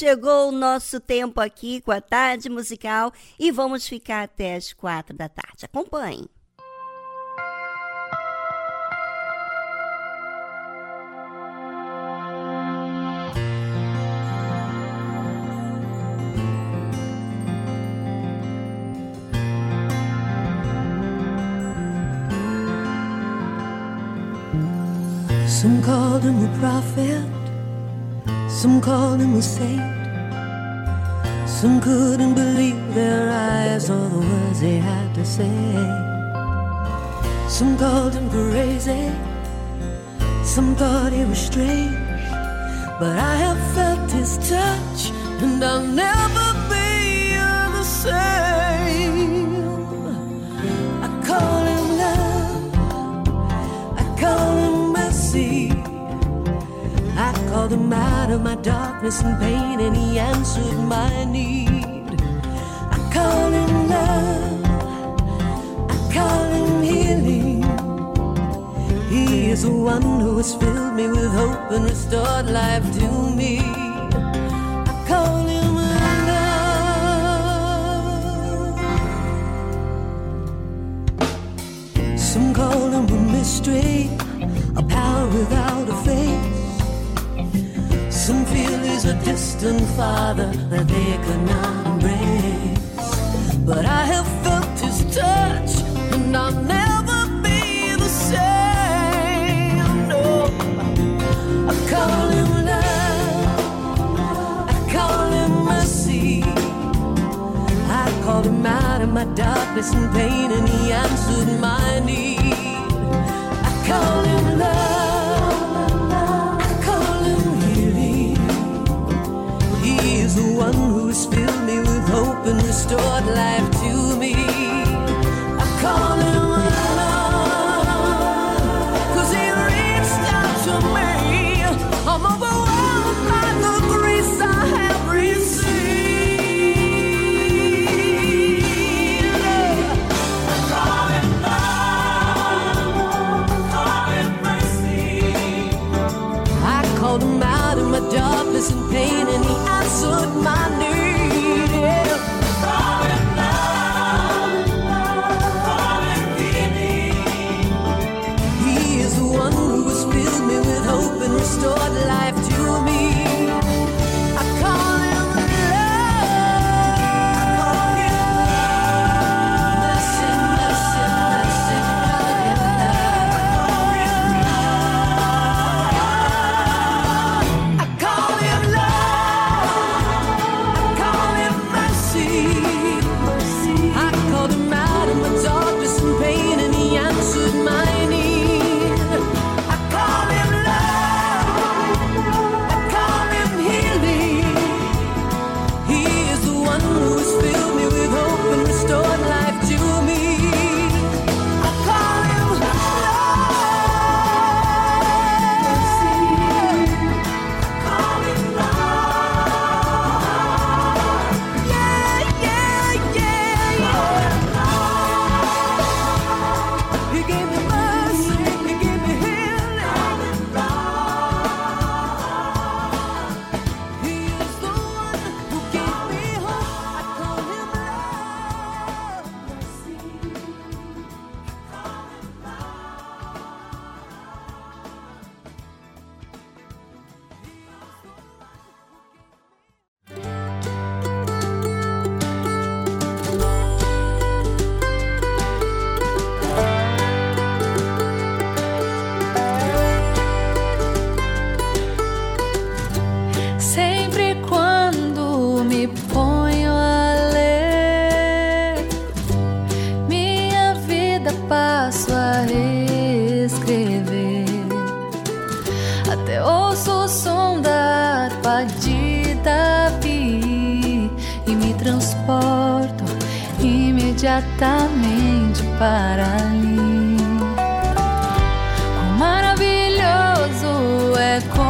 Chegou o nosso tempo aqui com a tarde musical e vamos ficar até as quatro da tarde. Acompanhe. Some called him a prophet, some called him a saint. Some couldn't believe their eyes or the words they had to say. Some called him crazy, some thought he was strange. But I have felt his touch, and I'll never called him out of my darkness and pain, and he answered my need. I call him love, I call him healing. He is the one who has filled me with hope and restored life to me. I call him love. Some call him a mystery, a power without a face. Feel he's a distant father that they could not embrace. But I have felt his touch, and I'll never be the same. No, I call him love, I call him mercy. I called him out of my darkness and pain, and he answered my need. And restored life to me. I he reached out to me. I'm overwhelmed by the grace I have received. Darkness and pain, and imediatamente para ali. Quão maravilhoso é conhecer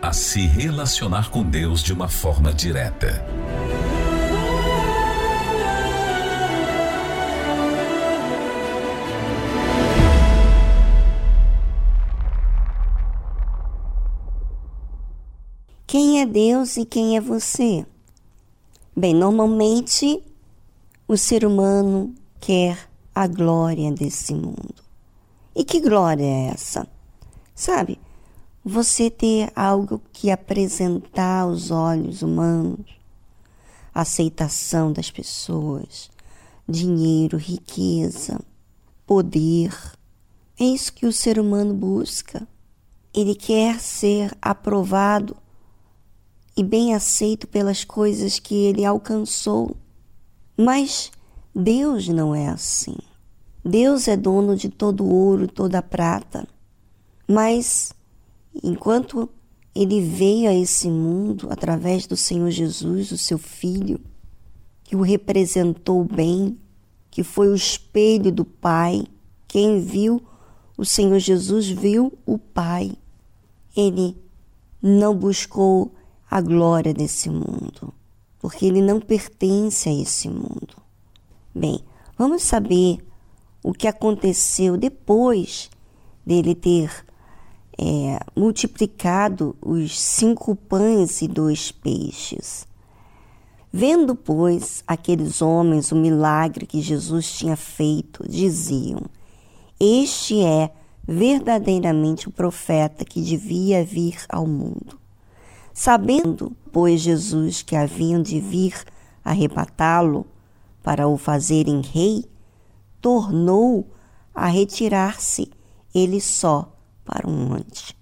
a se relacionar com Deus de uma forma direta. Quem é Deus e quem é você? Bem, normalmente o ser humano quer a glória desse mundo. E que glória é essa? Sabe, você ter algo que apresentar aos olhos humanos, aceitação das pessoas, dinheiro, riqueza, poder. É isso que o ser humano busca. Ele quer ser aprovado e bem aceito pelas coisas que ele alcançou. Mas Deus não é assim. Deus é dono de todo ouro, toda prata. Mas enquanto ele veio a esse mundo através do Senhor Jesus, o seu filho, que o representou bem, que foi o espelho do Pai, quem viu o Senhor Jesus viu o Pai. Ele não buscou a glória desse mundo, porque ele não pertence a esse mundo. Bem, vamos saber o que aconteceu depois dele ter é, multiplicado os cinco pães e dois peixes. Vendo, pois, aqueles homens o milagre que Jesus tinha feito, diziam: Este é verdadeiramente o profeta que devia vir ao mundo. Sabendo, pois, Jesus que haviam de vir arrebatá-lo para o fazerem rei, tornou a retirar-se ele só para um monte.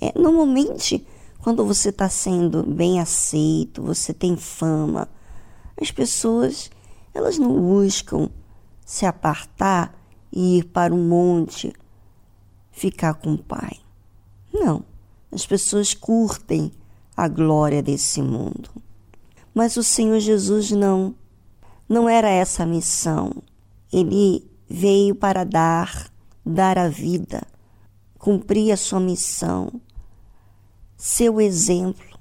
É, normalmente, quando você está sendo bem aceito, você tem fama, as pessoas elas não buscam se apartar e ir para um monte ficar com o pai. Não, as pessoas curtem a glória desse mundo. Mas o Senhor Jesus não, não era essa a missão. Ele veio para dar, dar a vida, cumprir a sua missão, seu exemplo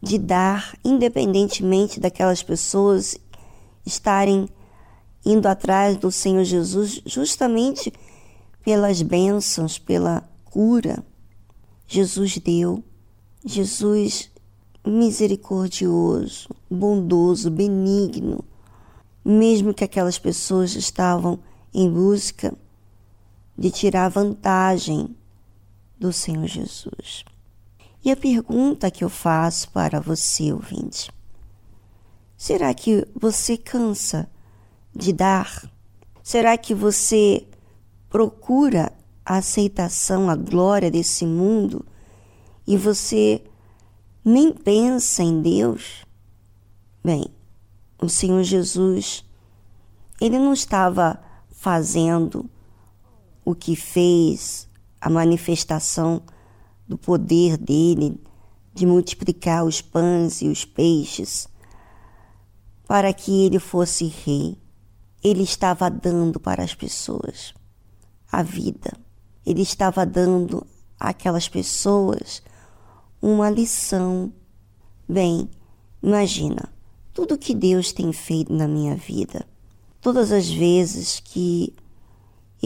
de dar, independentemente daquelas pessoas estarem indo atrás do Senhor Jesus, justamente pelas bênçãos, pela cura. Jesus deu Jesus misericordioso, bondoso, benigno, mesmo que aquelas pessoas estavam em busca de tirar vantagem do Senhor Jesus. E a pergunta que eu faço para você, ouvinte: será que você cansa de dar? Será que você procura a aceitação, a glória desse mundo? e você nem pensa em Deus, bem, o Senhor Jesus, ele não estava fazendo o que fez, a manifestação do poder dele de multiplicar os pães e os peixes para que ele fosse rei. Ele estava dando para as pessoas a vida. Ele estava dando àquelas pessoas uma lição. Bem, imagina tudo que Deus tem feito na minha vida. Todas as vezes que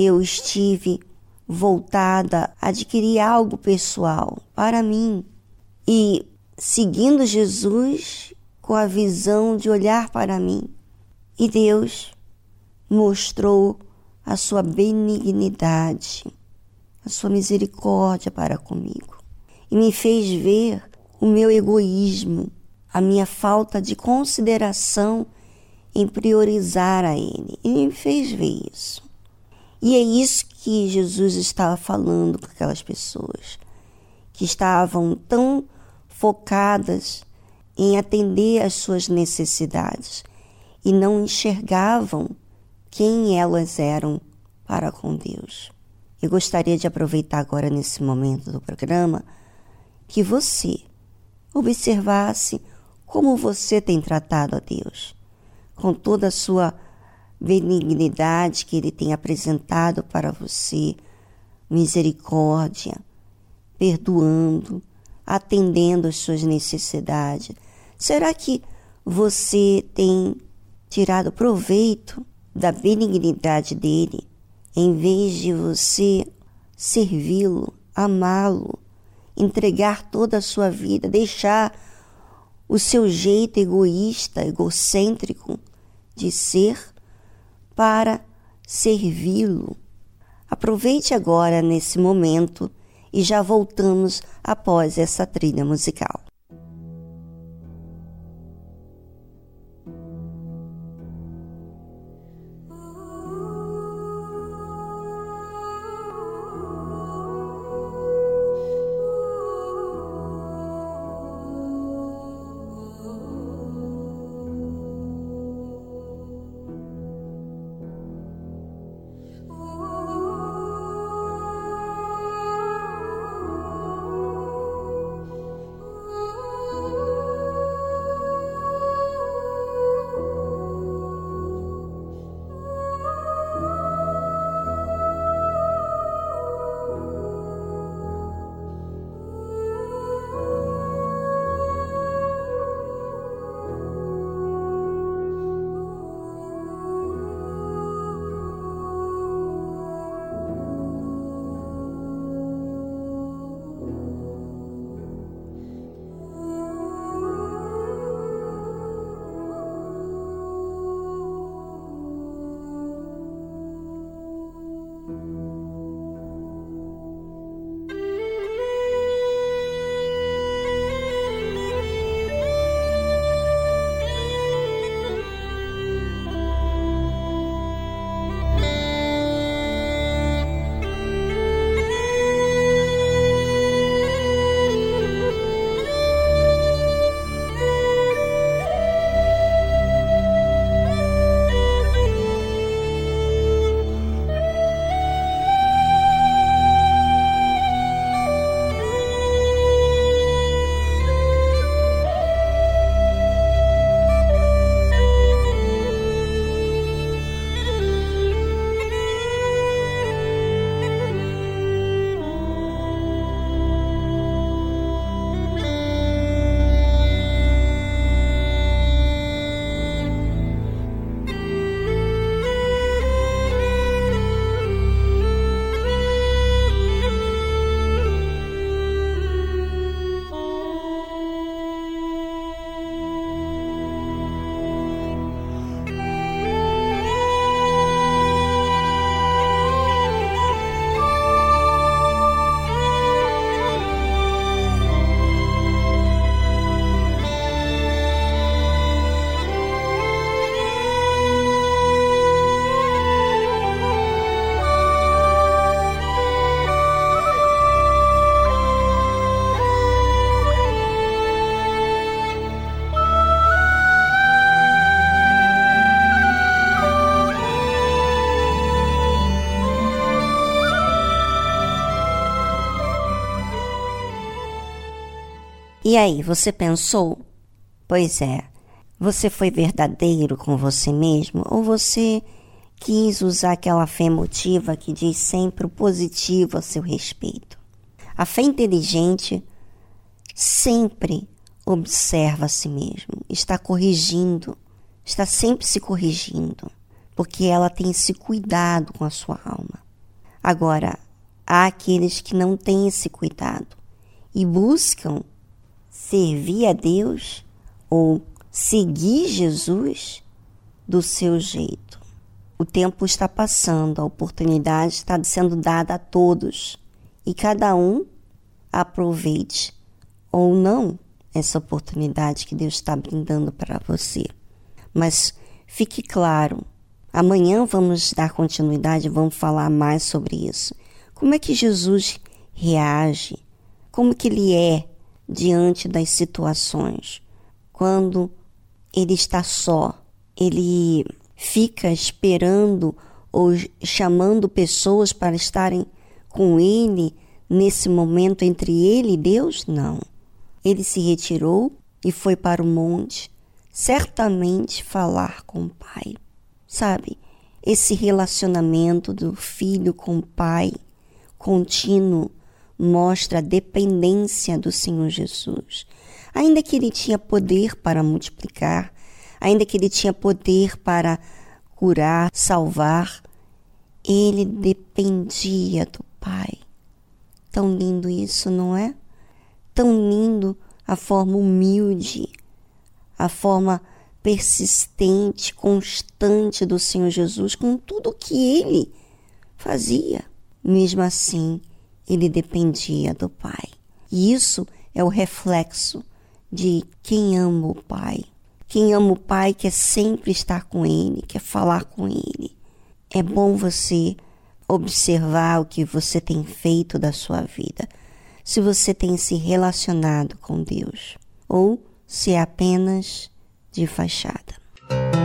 eu estive voltada a adquirir algo pessoal para mim e seguindo Jesus com a visão de olhar para mim. E Deus mostrou a sua benignidade, a sua misericórdia para comigo e me fez ver o meu egoísmo, a minha falta de consideração em priorizar a Ele. E me fez ver isso. E é isso que Jesus estava falando com aquelas pessoas que estavam tão focadas em atender às suas necessidades e não enxergavam quem elas eram para com Deus. Eu gostaria de aproveitar agora nesse momento do programa que você observasse como você tem tratado a Deus, com toda a sua benignidade que Ele tem apresentado para você, misericórdia, perdoando, atendendo às suas necessidades. Será que você tem tirado proveito da benignidade dele, em vez de você servi-lo, amá-lo, entregar toda a sua vida, deixar o seu jeito egoísta, egocêntrico de ser para servi-lo. Aproveite agora nesse momento e já voltamos após essa trilha musical. E aí, você pensou? Pois é, você foi verdadeiro com você mesmo ou você quis usar aquela fé emotiva que diz sempre o positivo a seu respeito? A fé inteligente sempre observa a si mesmo, está corrigindo, está sempre se corrigindo, porque ela tem esse cuidado com a sua alma. Agora, há aqueles que não têm esse cuidado e buscam servir a Deus ou seguir Jesus do seu jeito. O tempo está passando, a oportunidade está sendo dada a todos e cada um aproveite ou não essa oportunidade que Deus está brindando para você. Mas fique claro, amanhã vamos dar continuidade, vamos falar mais sobre isso. Como é que Jesus reage? Como que ele é diante das situações. Quando ele está só, ele fica esperando ou chamando pessoas para estarem com ele nesse momento entre ele e Deus? Não. Ele se retirou e foi para o monte, certamente falar com o Pai. Sabe, esse relacionamento do filho com o Pai contínuo mostra a dependência do Senhor Jesus. Ainda que ele tinha poder para multiplicar, ainda que ele tinha poder para curar, salvar, ele dependia do Pai. Tão lindo isso, não é? Tão lindo a forma humilde, a forma persistente, constante do Senhor Jesus com tudo que ele fazia. Mesmo assim, ele dependia do Pai. E isso é o reflexo de quem ama o Pai. Quem ama o Pai quer sempre estar com Ele, quer falar com Ele. É bom você observar o que você tem feito da sua vida, se você tem se relacionado com Deus, ou se é apenas de fachada.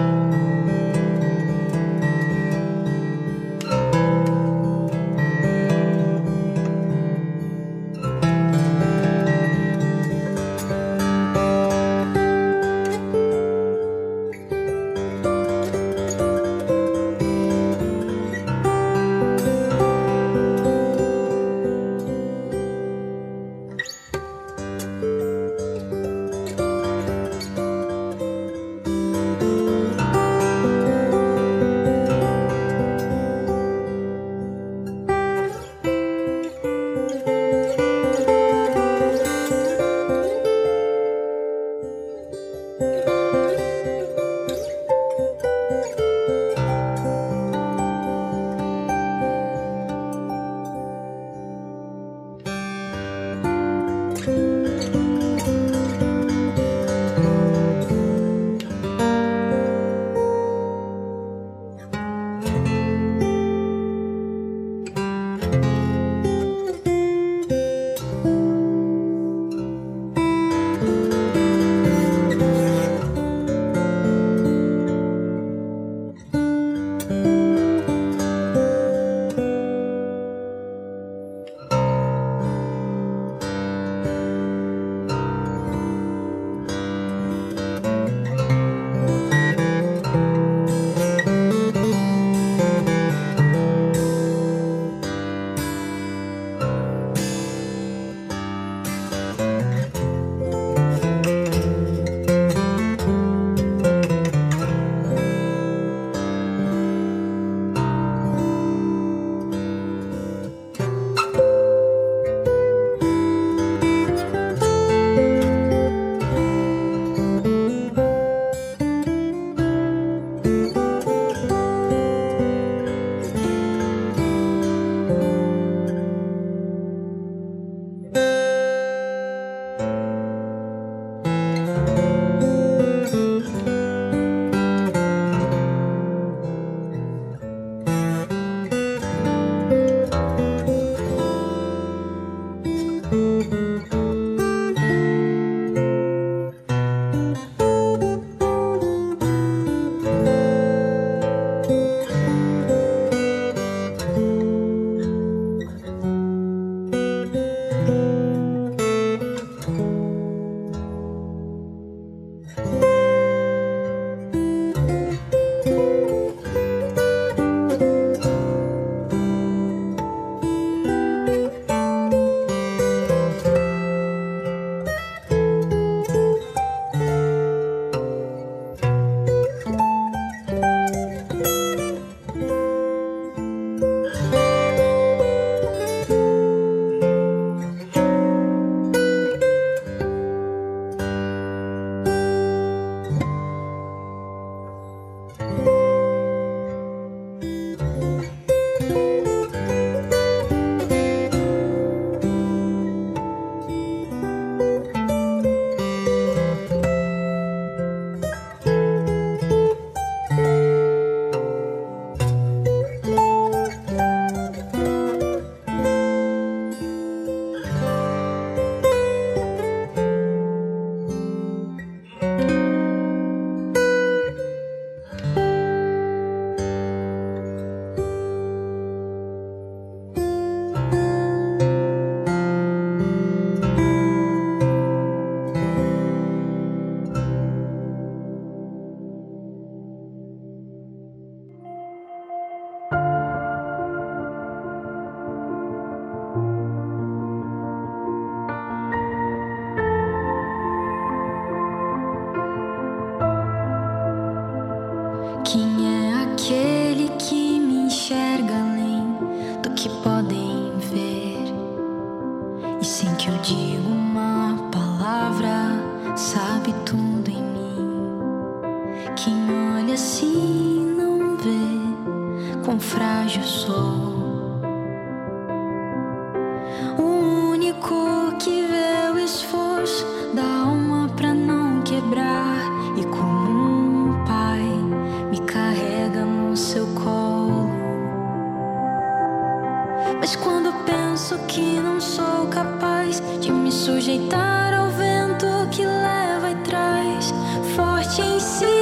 Forte ensina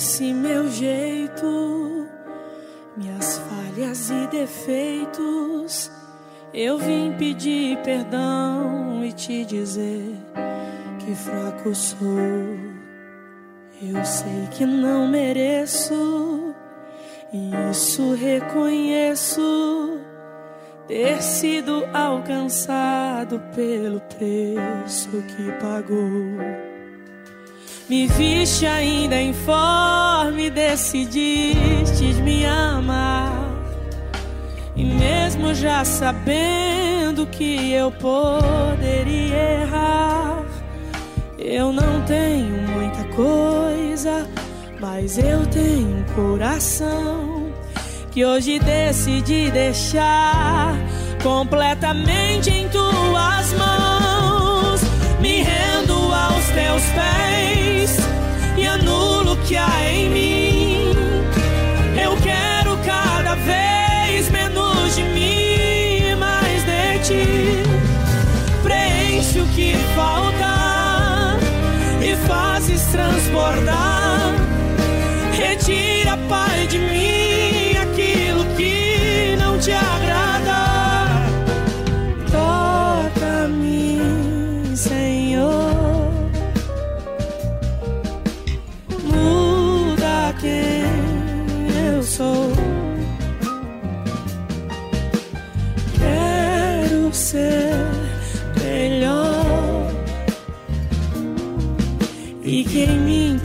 esse meu jeito, minhas falhas e defeitos, eu vim pedir perdão e te dizer que fraco sou. Eu sei que não mereço, e isso reconheço. Ter sido alcançado pelo preço que pagou. Me viste ainda informe, decidistes me amar. E mesmo já sabendo que eu poderia errar, eu não tenho muita coisa, mas eu tenho um coração que hoje decidi deixar completamente em tuas mãos. Me rendo aos teus pés e anulo o que há em mim. Eu quero cada vez menos de mim mais de ti. Preenche o que falta e fazes transbordar.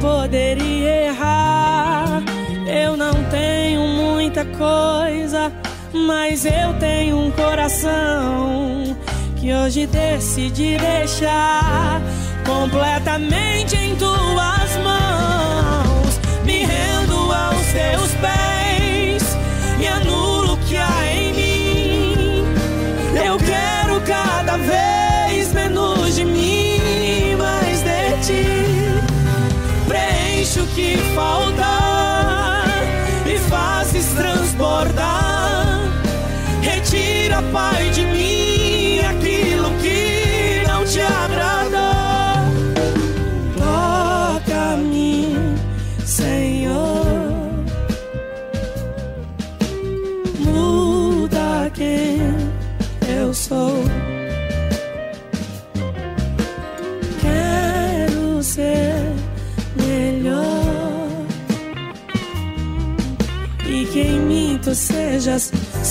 poderia errar, eu não tenho muita coisa, mas eu tenho um coração que hoje decidi deixar completamente em tuas mãos. Me rendo aos teus pés Preenche o que falta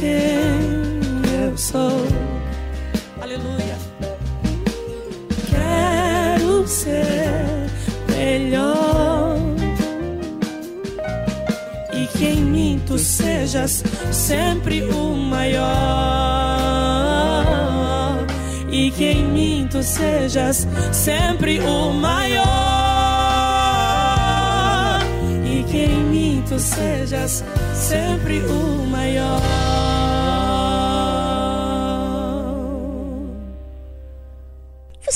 quem eu sou. Aleluia. Quero ser melhor e que em mim tu sejas sempre o maior e que em mim tu sejas sempre o maior e que em mim tu sejas sempre o maior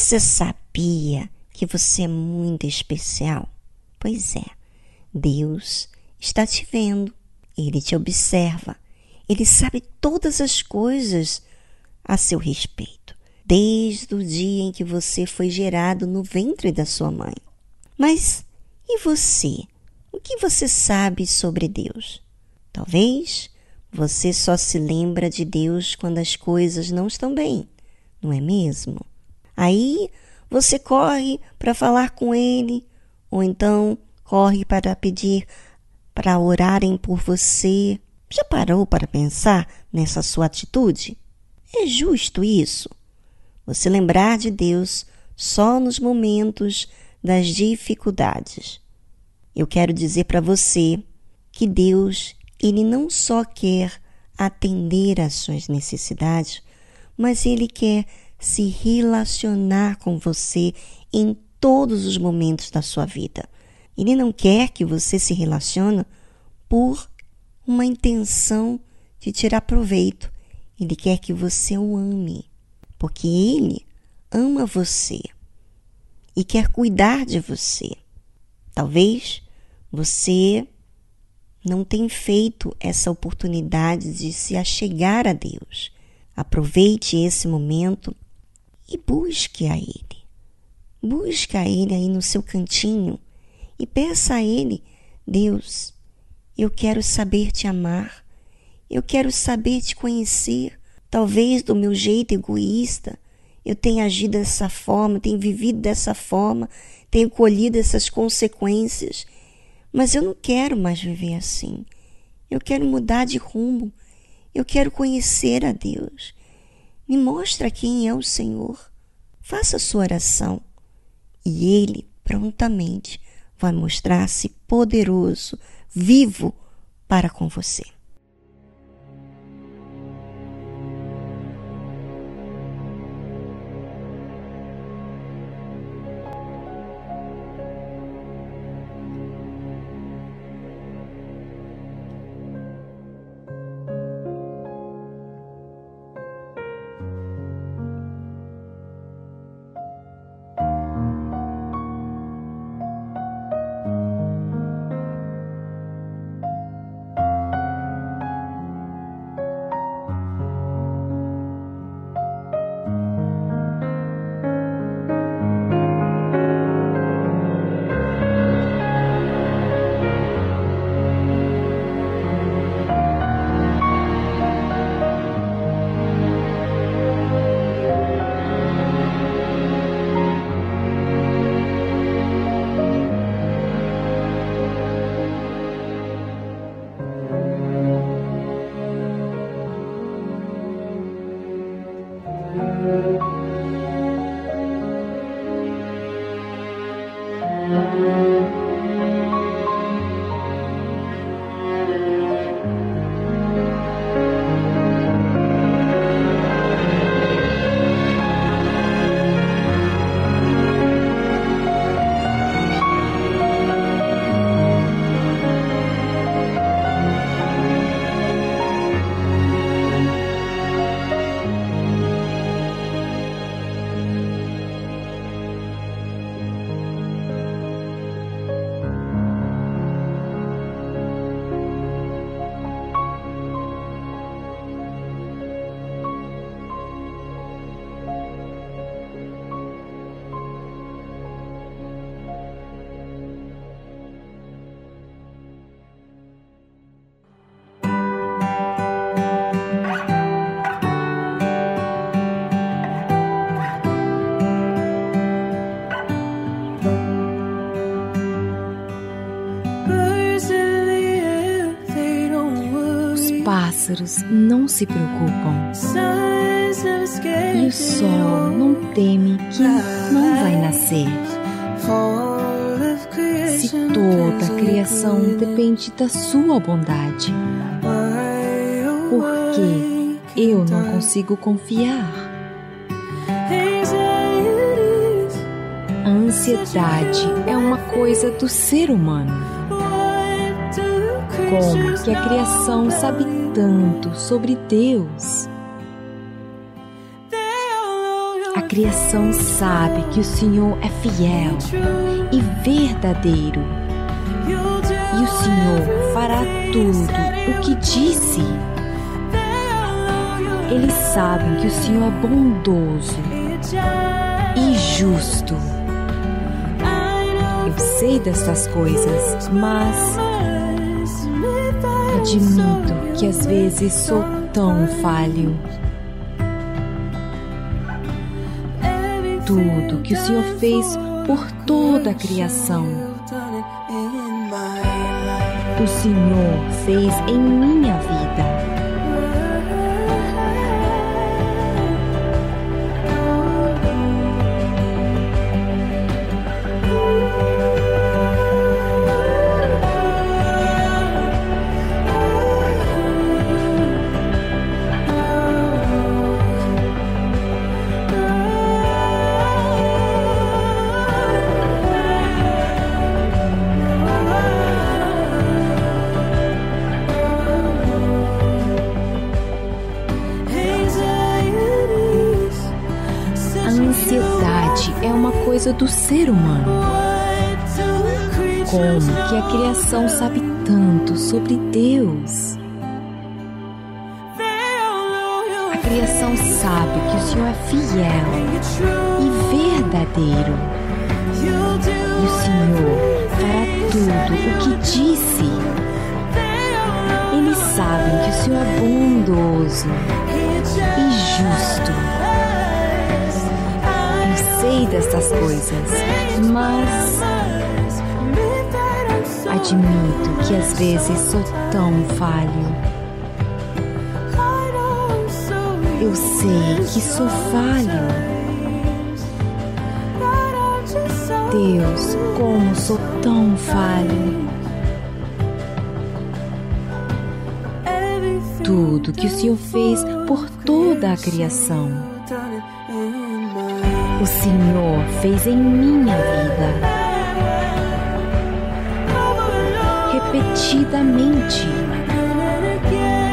Você sabia que você é muito especial? Pois é, Deus está te vendo, ele te observa, ele sabe todas as coisas a seu respeito, desde o dia em que você foi gerado no ventre da sua mãe. Mas e você? O que você sabe sobre Deus? Talvez você só se lembra de Deus quando as coisas não estão bem, não é mesmo? Aí você corre para falar com ele, ou então corre para pedir para orarem por você. Já parou para pensar nessa sua atitude? É justo isso? Você lembrar de Deus só nos momentos das dificuldades. Eu quero dizer para você que Deus, ele não só quer atender às suas necessidades, mas ele quer se relacionar com você em todos os momentos da sua vida. Ele não quer que você se relacione por uma intenção de tirar proveito. Ele quer que você o ame, porque ele ama você e quer cuidar de você. Talvez você não tenha feito essa oportunidade de se achegar a Deus. Aproveite esse momento e busque a Ele. Busque a Ele aí no seu cantinho e peça a Ele: Deus, eu quero saber te amar, eu quero saber te conhecer. Talvez do meu jeito egoísta eu tenha agido dessa forma, tenha vivido dessa forma, tenha colhido essas consequências, mas eu não quero mais viver assim. Eu quero mudar de rumo. Eu quero conhecer a Deus. Me mostra quem é o Senhor. Faça sua oração e Ele prontamente vai mostrar-se poderoso, vivo para com você. Não se preocupam e o sol não teme que não vai nascer. Se toda a criação depende da sua bondade, por que eu não consigo confiar? A ansiedade é uma coisa do ser humano. Como que a criação sabe tanto sobre Deus? A criação sabe que o Senhor é fiel e verdadeiro. E o Senhor fará tudo o que disse. Eles sabem que o Senhor é bondoso e justo. Eu sei destas coisas, mas admito que às vezes sou tão falho. Tudo que o Senhor fez por toda a criação, o Senhor fez em minha vida. Do ser humano. Como que a criação sabe tanto sobre Deus? A criação sabe que o Senhor é fiel e verdadeiro. E o Senhor fará tudo o que disse. Eles sabem que o Senhor é bondoso e justo. Sei dessas coisas, mas admito que às vezes sou tão falho. Eu sei que sou falho. Deus, como sou tão falho. Tudo que o Senhor fez por toda a criação. O Senhor fez em minha vida. Repetidamente.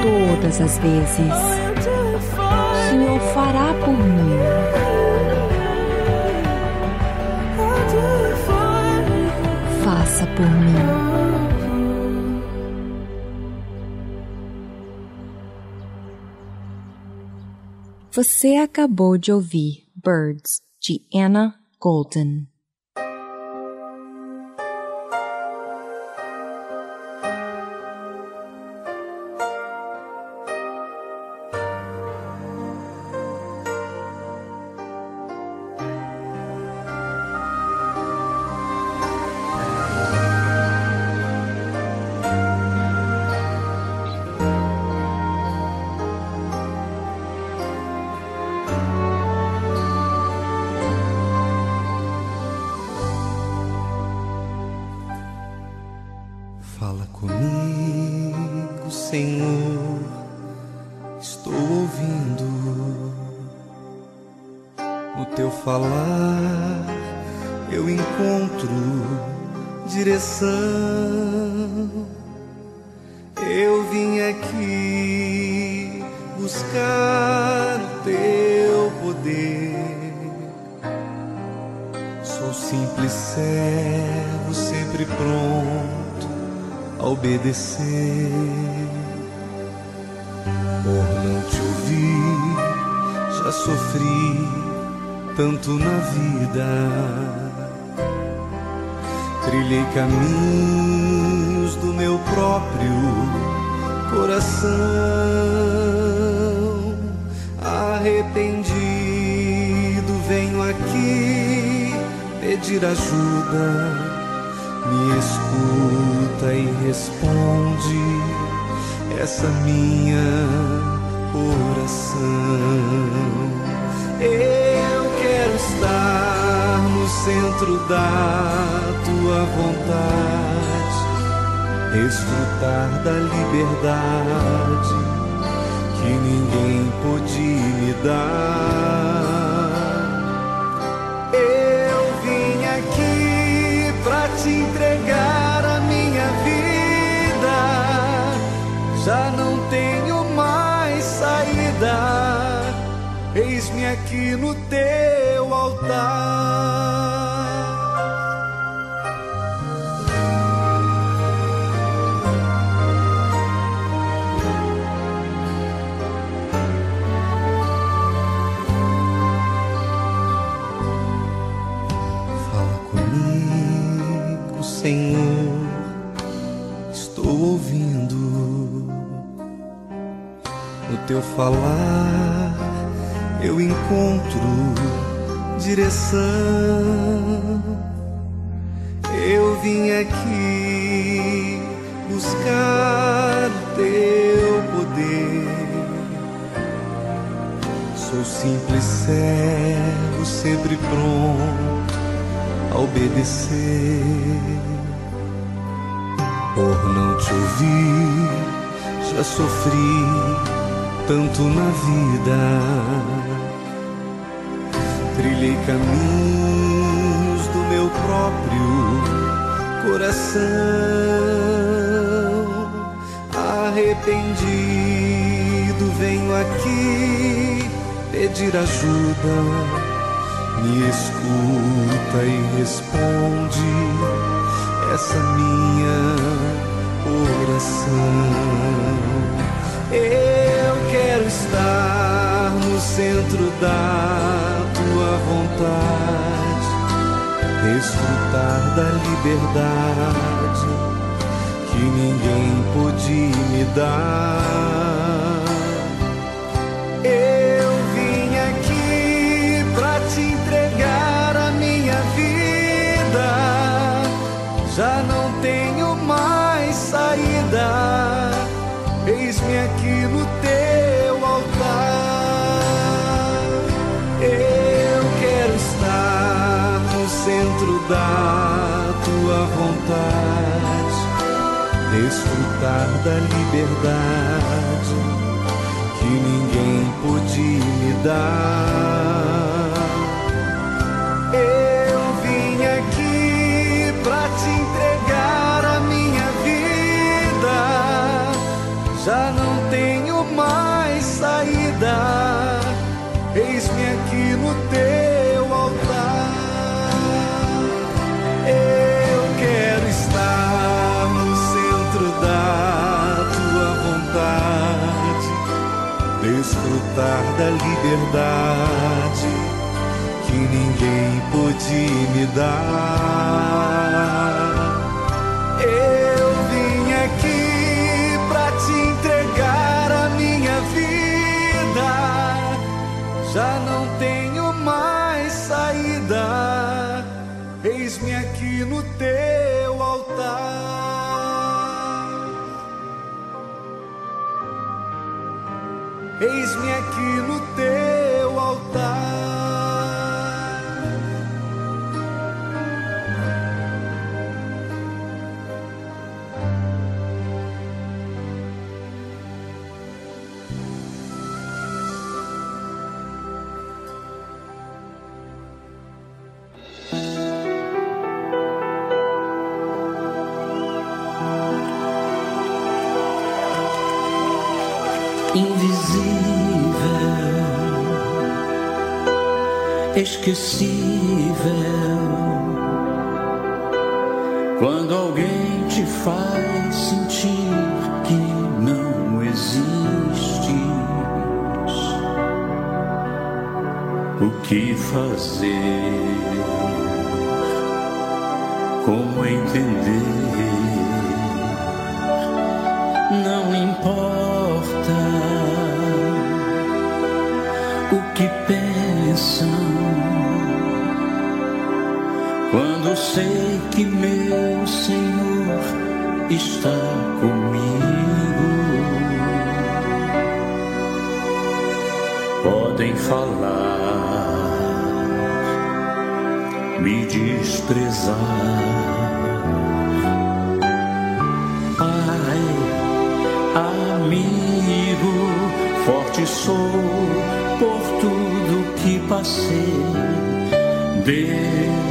Todas as vezes. O Senhor fará por mim. Faça por mim. Você acabou de ouvir Birds Gianna Golden. Direção. Eu vim aqui buscar teu poder. Sou simples servo, sempre pronto a obedecer. Por não te ouvir, já sofri tanto na vida. Trilhei caminhos do meu próprio coração. Arrependido, venho aqui pedir ajuda. Me escuta e responde essa minha oração. Eu quero estar no centro da tua vontade, desfrutar da liberdade que ninguém pôde me dar. Da tua vontade, desfrutar da liberdade que ninguém pôde me dar. Desfrutar da liberdade que ninguém pôde me dar. aquilo esquecível. Quando alguém te faz sentir que não existes, o que fazer? Como entender? Não importa o que pensam quando sei que meu Senhor está comigo. Podem falar, me desprezar. Amigo, forte sou por tudo que passei. Deus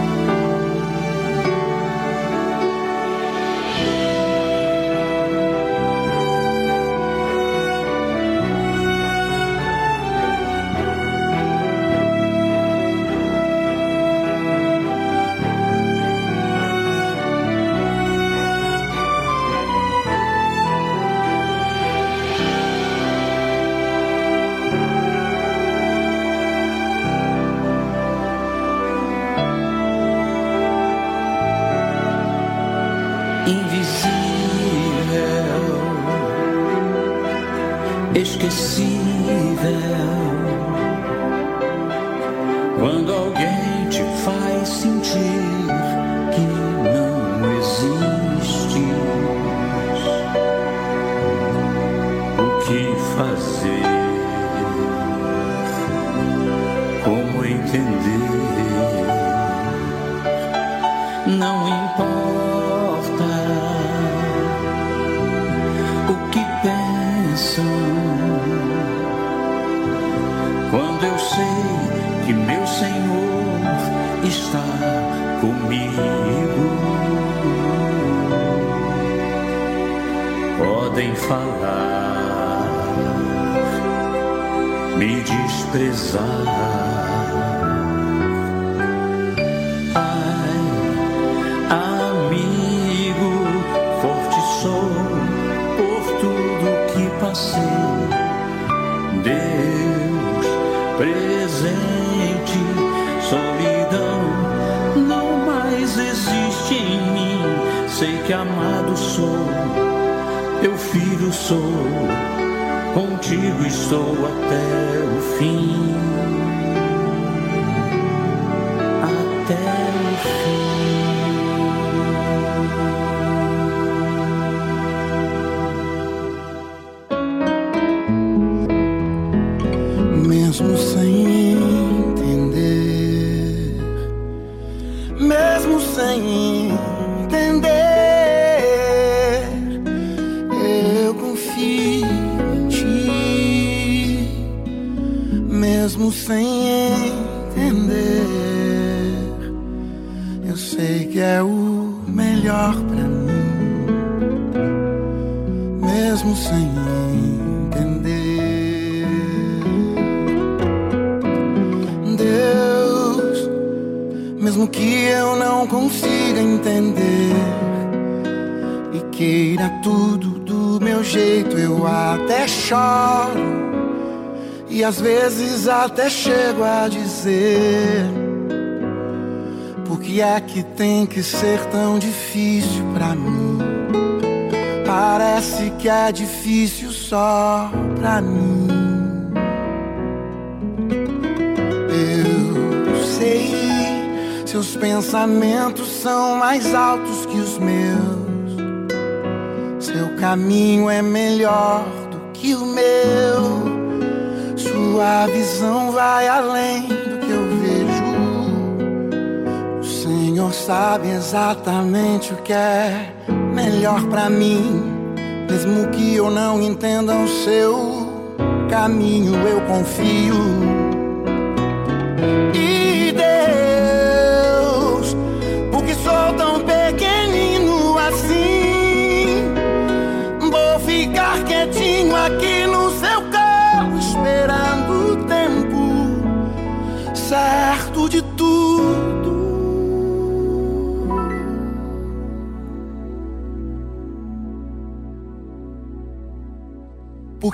Sou, contigo estou até o fim. Até chego a dizer: Por que é que tem que ser tão difícil pra mim? Parece que é difícil só pra mim. Eu sei, seus pensamentos são mais altos que os meus. Seu caminho é melhor Sua visão vai além do que eu vejo. O Senhor sabe exatamente o que é melhor pra mim. Mesmo que eu não entenda o seu caminho, eu confio. E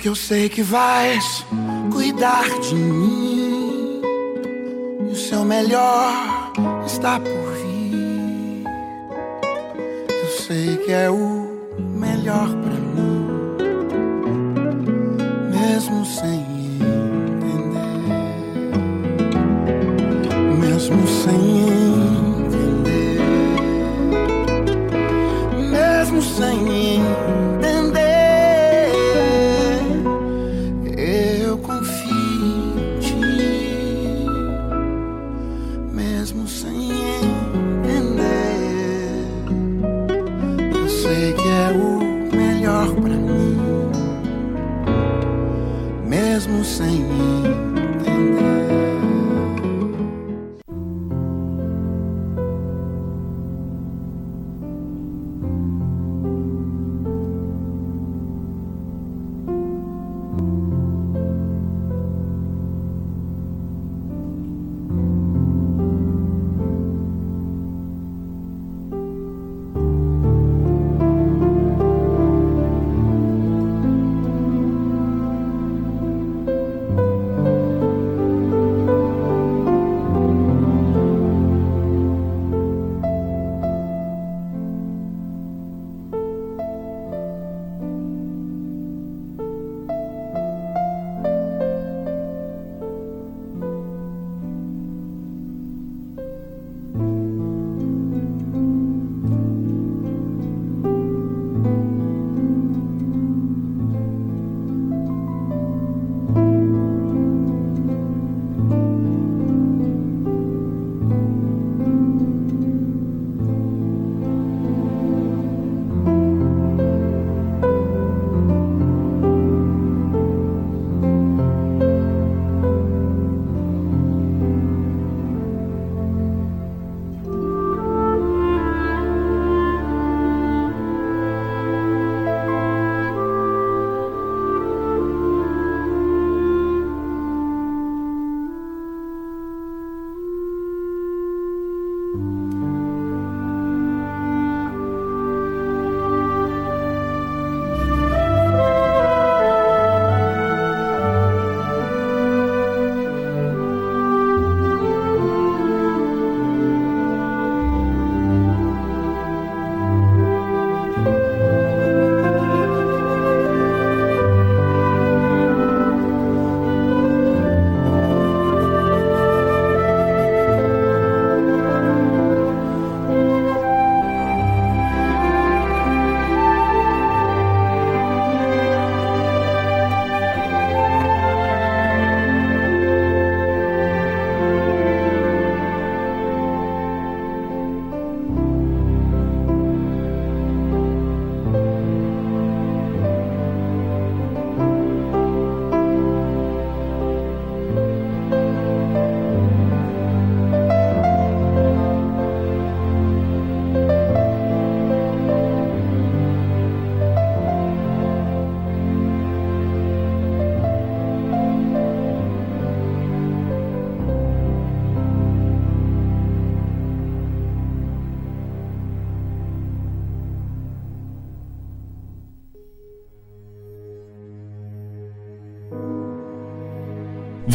Eu sei que vais cuidar de mim. E o seu melhor está por vir. Eu sei que é o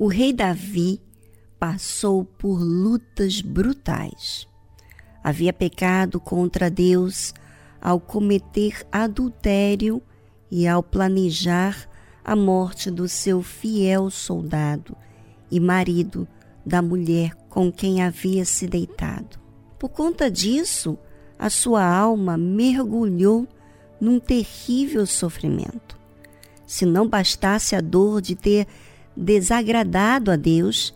O rei Davi passou por lutas brutais. Havia pecado contra Deus ao cometer adultério e ao planejar a morte do seu fiel soldado e marido da mulher com quem havia se deitado. Por conta disso, a sua alma mergulhou num terrível sofrimento. Se não bastasse a dor de ter desagradado a Deus,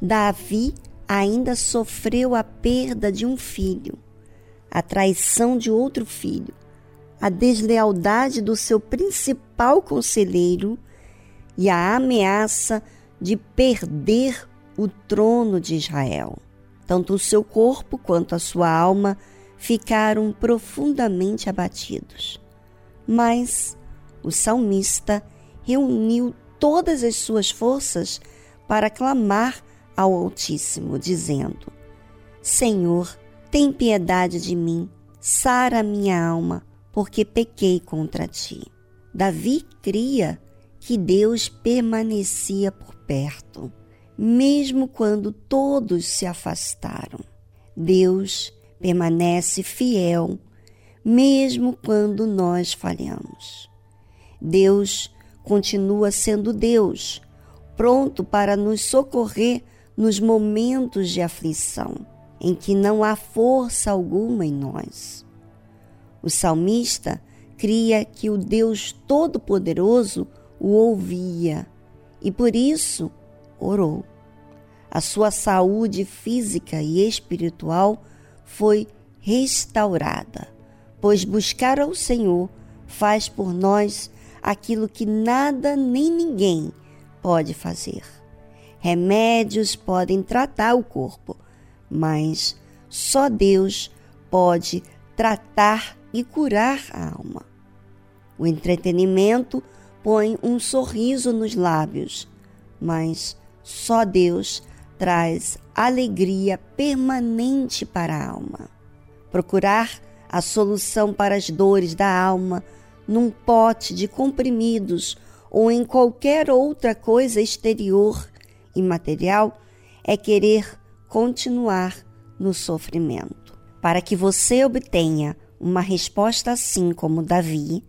Davi ainda sofreu a perda de um filho, a traição de outro filho, a deslealdade do seu principal conselheiro e a ameaça de perder o trono de Israel. Tanto o seu corpo quanto a sua alma ficaram profundamente abatidos. Mas o salmista reuniu todas as suas forças para clamar ao Altíssimo, dizendo: Senhor, tem piedade de mim, sara minha alma, porque pequei contra ti. Davi cria que Deus permanecia por perto, mesmo quando todos se afastaram. Deus permanece fiel, mesmo quando nós falhamos. Deus continua sendo Deus, pronto para nos socorrer nos momentos de aflição, em que não há força alguma em nós. O salmista cria que o Deus Todo-Poderoso o ouvia e por isso orou. A sua saúde física e espiritual foi restaurada, pois buscar ao Senhor faz por nós aquilo que nada nem ninguém pode fazer. Remédios podem tratar o corpo, mas só Deus pode tratar e curar a alma. O entretenimento põe um sorriso nos lábios, mas só Deus traz alegria permanente para a alma. Procurar a solução para as dores da alma num pote de comprimidos ou em qualquer outra coisa exterior e material é querer continuar no sofrimento. Para que você obtenha uma resposta assim como Davi,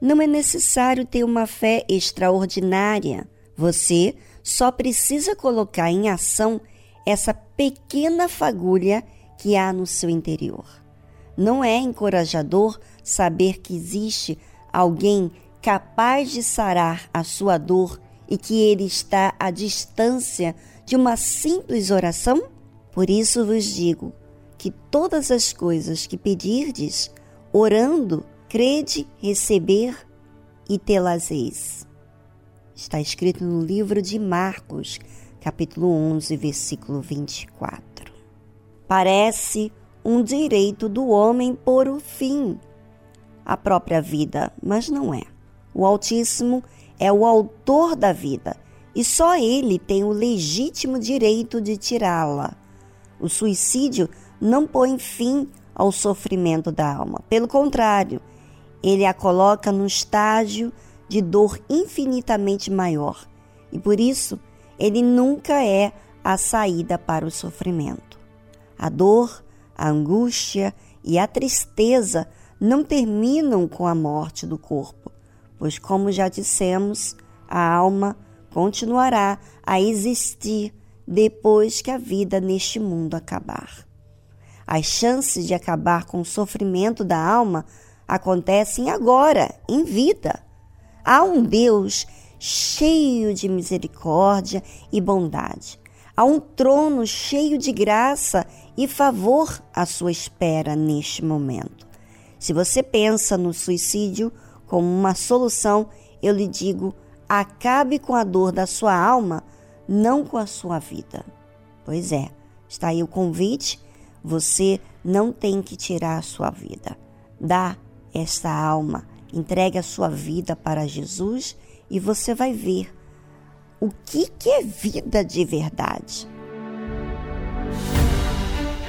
não é necessário ter uma fé extraordinária. Você só precisa colocar em ação essa pequena fagulha que há no seu interior. Não é encorajador saber que existe alguém capaz de sarar a sua dor e que ele está à distância de uma simples oração? Por isso vos digo que todas as coisas que pedirdes, orando, crede receber e tê-las-eis. Está escrito no livro de Marcos, capítulo 11, versículo 24. Parece um direito do homem por o fim a própria vida, mas não é. O Altíssimo é o autor da vida e só ele tem o legítimo direito de tirá-la. O suicídio não põe fim ao sofrimento da alma. Pelo contrário, ele a coloca no estágio de dor infinitamente maior. E por isso, ele nunca é a saída para o sofrimento. A dor, a angústia e a tristeza não terminam com a morte do corpo, pois, como já dissemos, a alma continuará a existir depois que a vida neste mundo acabar. As chances de acabar com o sofrimento da alma acontecem agora, em vida. Há um Deus cheio de misericórdia e bondade. Há um trono cheio de graça e favor à sua espera neste momento. Se você pensa no suicídio como uma solução, eu lhe digo: acabe com a dor da sua alma, não com a sua vida. Pois é, está aí o convite. Você não tem que tirar a sua vida. Dá esta alma, entregue a sua vida para Jesus e você vai ver o que, que é vida de verdade.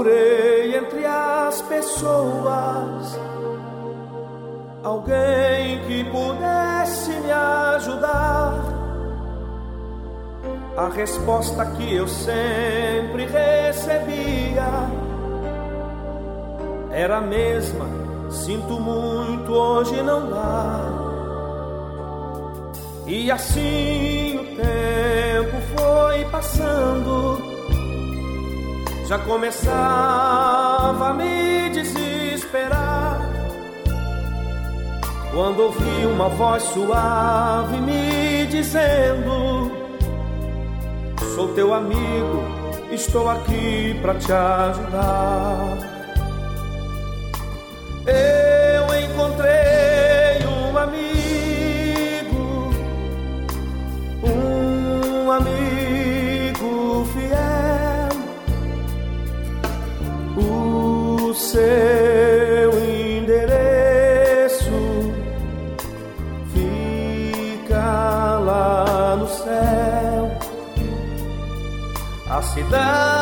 vezes começava a me desesperar. Quando ouvi uma voz suave me dizendo: Sou teu amigo, estou aqui para te ajudar. Seu endereço. Fica lá no céu, a cidade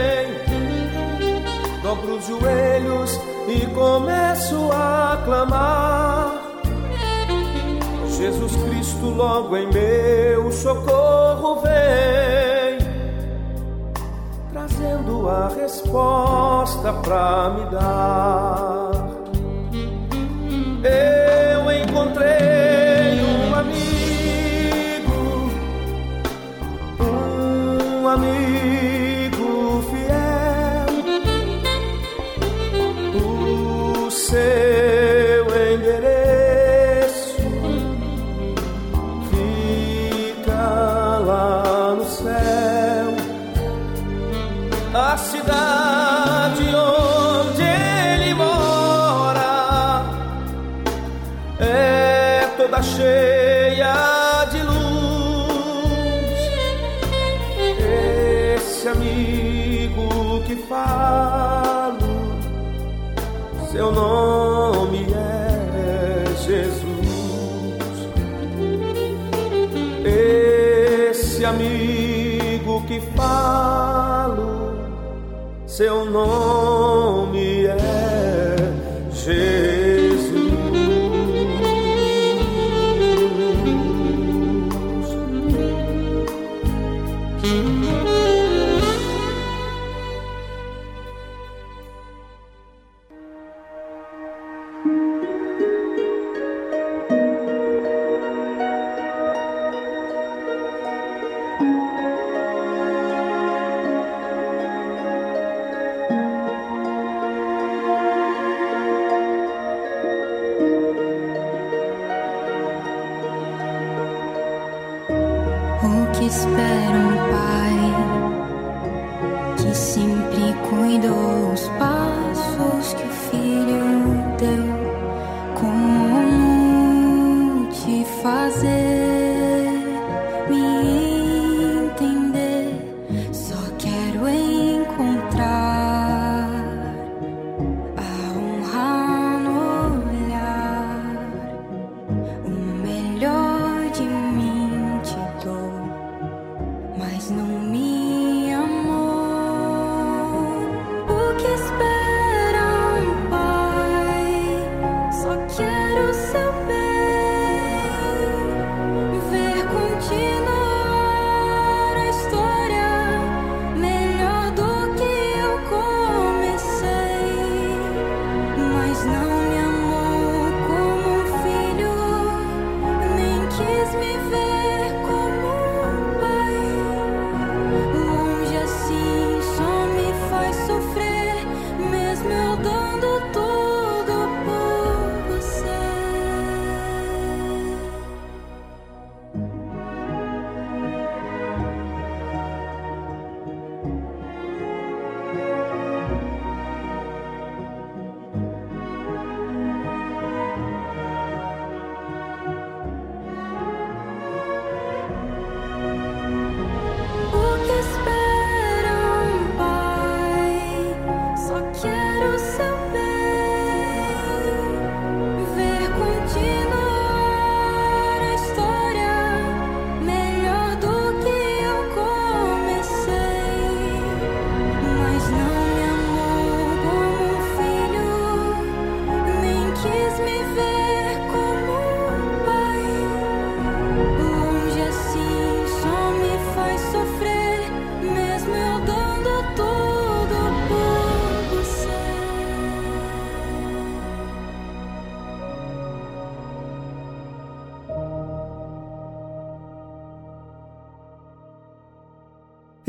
dobro os joelhos e começo a clamar. Jesus Cristo, logo em meu socorro vem, trazendo a resposta pra me dar. Seu nome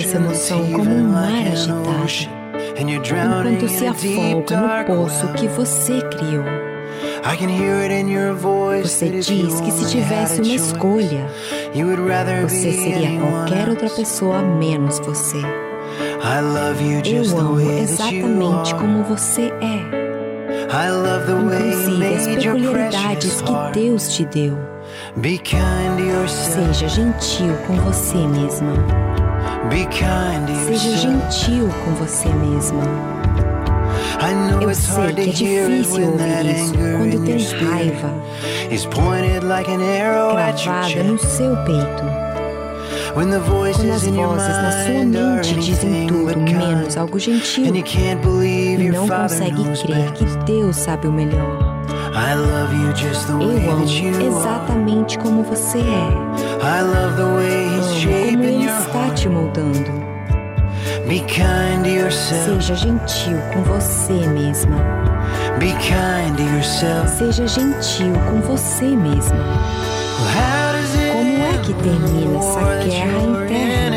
Essa emoção como um mar agitado, enquanto se afoga no poço que você criou. Você diz que se tivesse uma escolha, você seria qualquer outra pessoa menos você. Eu amo exatamente como você é. Inclusive as peculiaridades que Deus te deu. Seja gentil com você mesma. Seja gentil com você mesma. Eu sei que é difícil ouvir isso quando tem raiva cravada no seu peito. Quando as vozes na sua mente dizem tudo menos algo gentil e não consegue crer que Deus sabe o melhor. Eu amo exatamente como você é. Amo como Ele está te moldando. Seja gentil com você mesma. Seja gentil com você mesma. Como é que termina essa guerra interna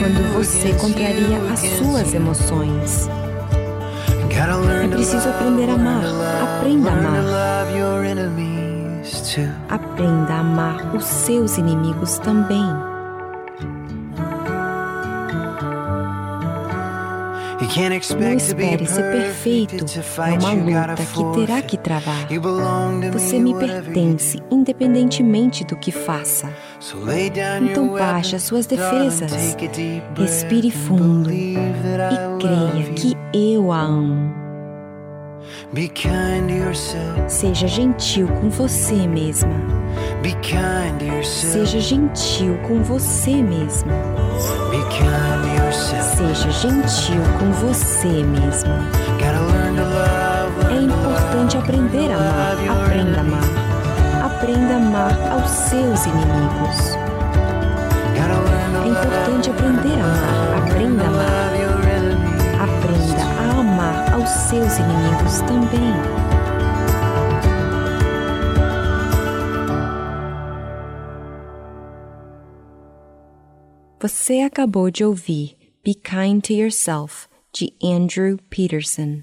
quando você contraria as suas emoções? É preciso aprender a amar. Aprenda a amar. Aprenda a amar os seus inimigos também. Não espere ser perfeito. É uma luta que terá que travar. Você me pertence, independentemente do que faça. Então baixe as suas defesas. Respire fundo e creia que eu a amo. Seja gentil com você mesma. Seja gentil com você mesma. Seja gentil com você mesma. É importante aprender a amar. Aprenda a amar. Aprenda a amar aos seus inimigos. É importante aprender a amar. Aos seus inimigos também. Você acabou de ouvir Be Kind to Yourself, de Andrew Peterson.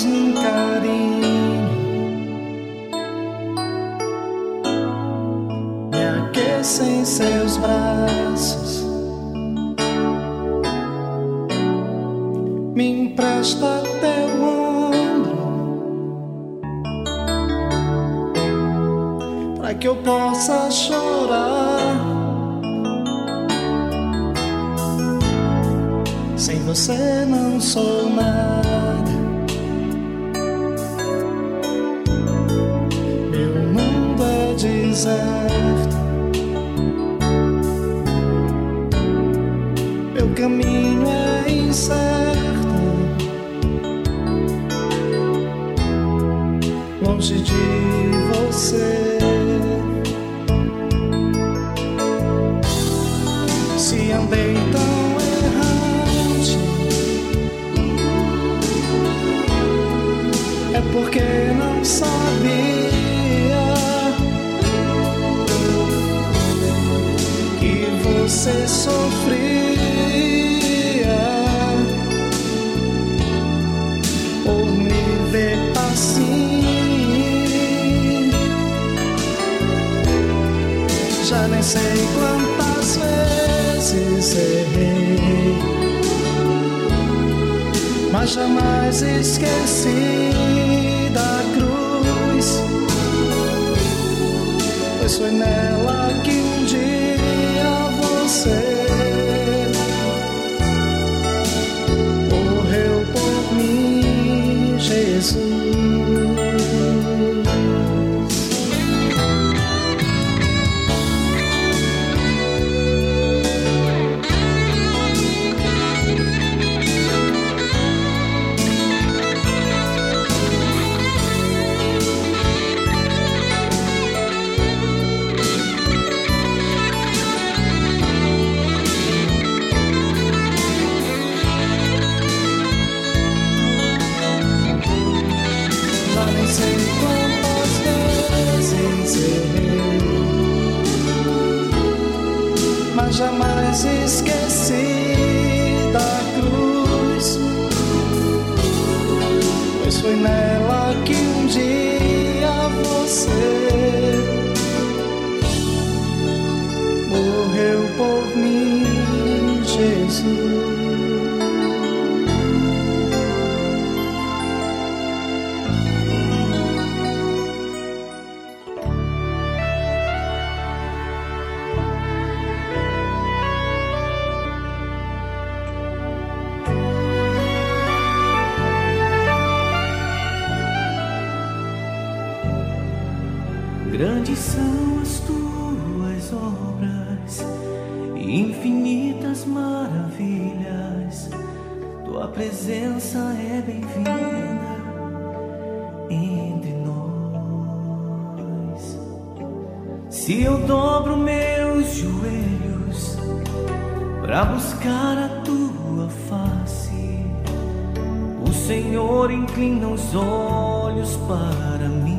Um carinho, me aquece em seus braços, me empresta teu ombro, para que eu possa chorar. Grandes são as tuas obras, infinitas maravilhas. Tua presença é bem-vinda entre nós. Se eu dobro meus joelhos para buscar a tua face, o Senhor inclina os olhos para mim.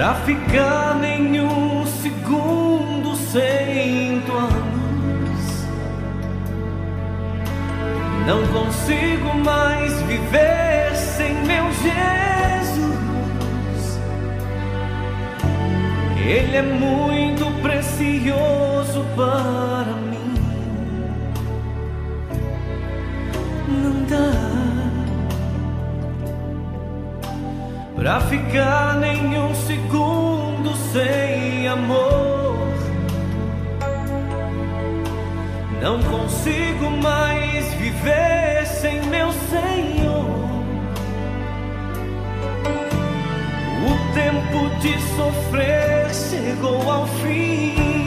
Pra ficar nenhum segundo sem tua luz. Não consigo mais viver sem meu Jesus. Ele é muito precioso para mim. Não dá. Pra ficar nenhum segundo sem amor. Não consigo mais viver sem meu Senhor. O tempo de sofrer chegou ao fim.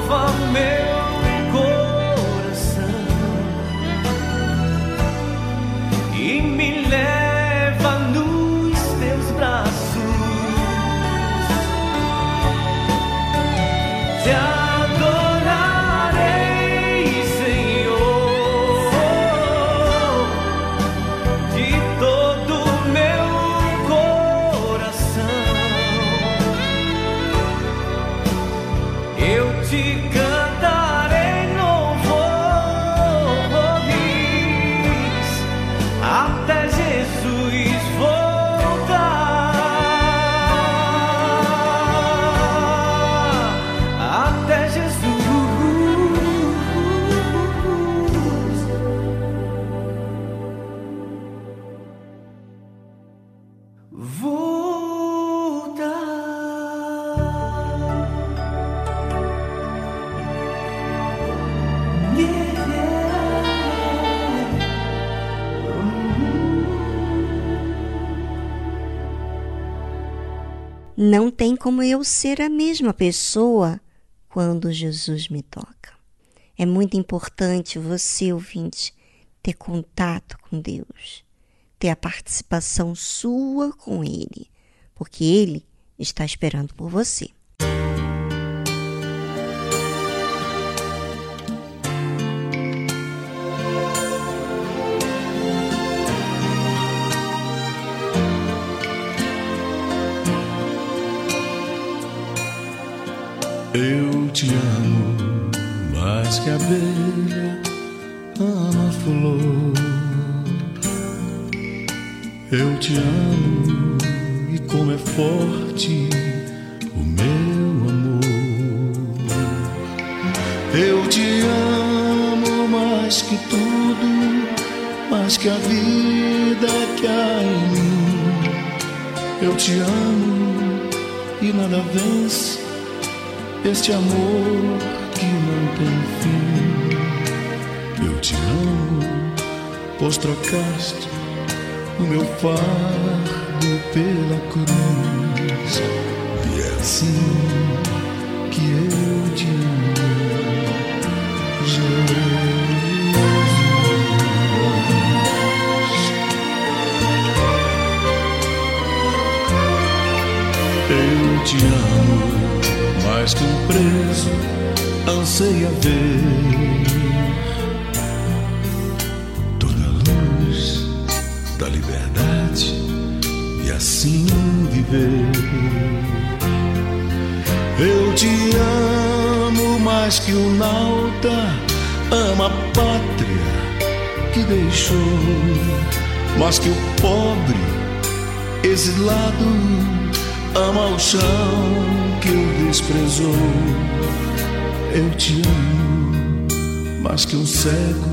over. Não tem como eu ser a mesma pessoa quando Jesus me toca. É muito importante você, ouvinte, ter contato com Deus, ter a participação sua com Ele, porque Ele está esperando por você. Mais que a abelha ama a flor. Eu te amo e como é forte o meu amor. Eu te amo mais que tudo, mais que a vida que há em mim. Eu te amo e nada vence este amor que não tem fim. Eu te amo, pois trocaste o meu fardo pela cruz. E é assim que eu te amo, Jesus. Eu te amo que um preso anseia ver toda a luz da liberdade e assim viver. Eu te amo mais que o nauta ama a pátria que deixou, mais que o pobre exilado ama o chão que o desprezou. Eu te amo mais que um cego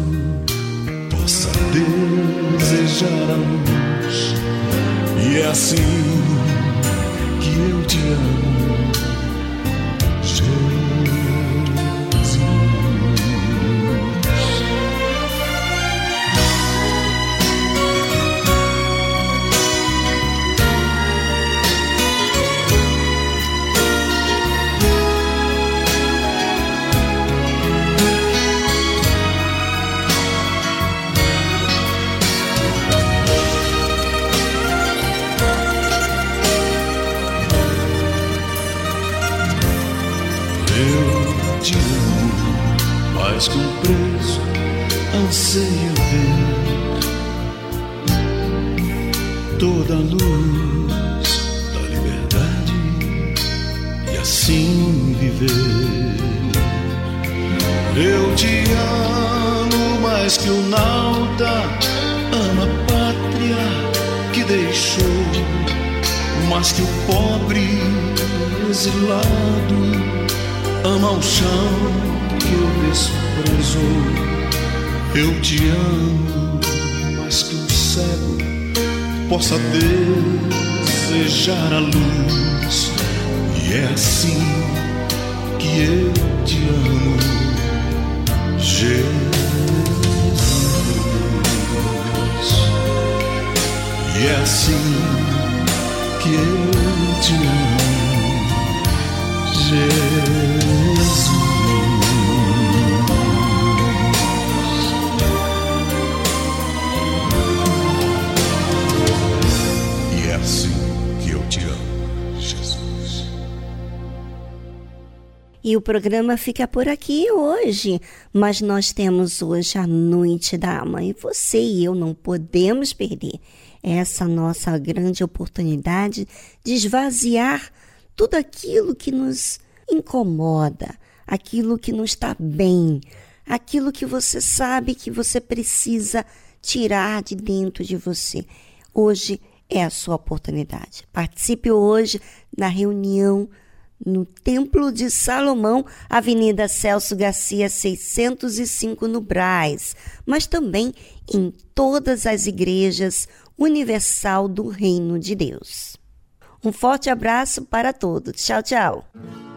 possa desejar a luz. E é assim que eu te amo, programa fica por aqui hoje, mas nós temos hoje a Noite da Alma e você e eu não podemos perder essa nossa grande oportunidade de esvaziar tudo aquilo que nos incomoda, aquilo que não está bem, aquilo que você sabe que você precisa tirar de dentro de você. Hoje é a sua oportunidade. Participe hoje na reunião no Templo de Salomão, Avenida Celso Garcia 605 no Braz, mas também em todas as igrejas universal do Reino de Deus. Um forte abraço para todos. Tchau, tchau.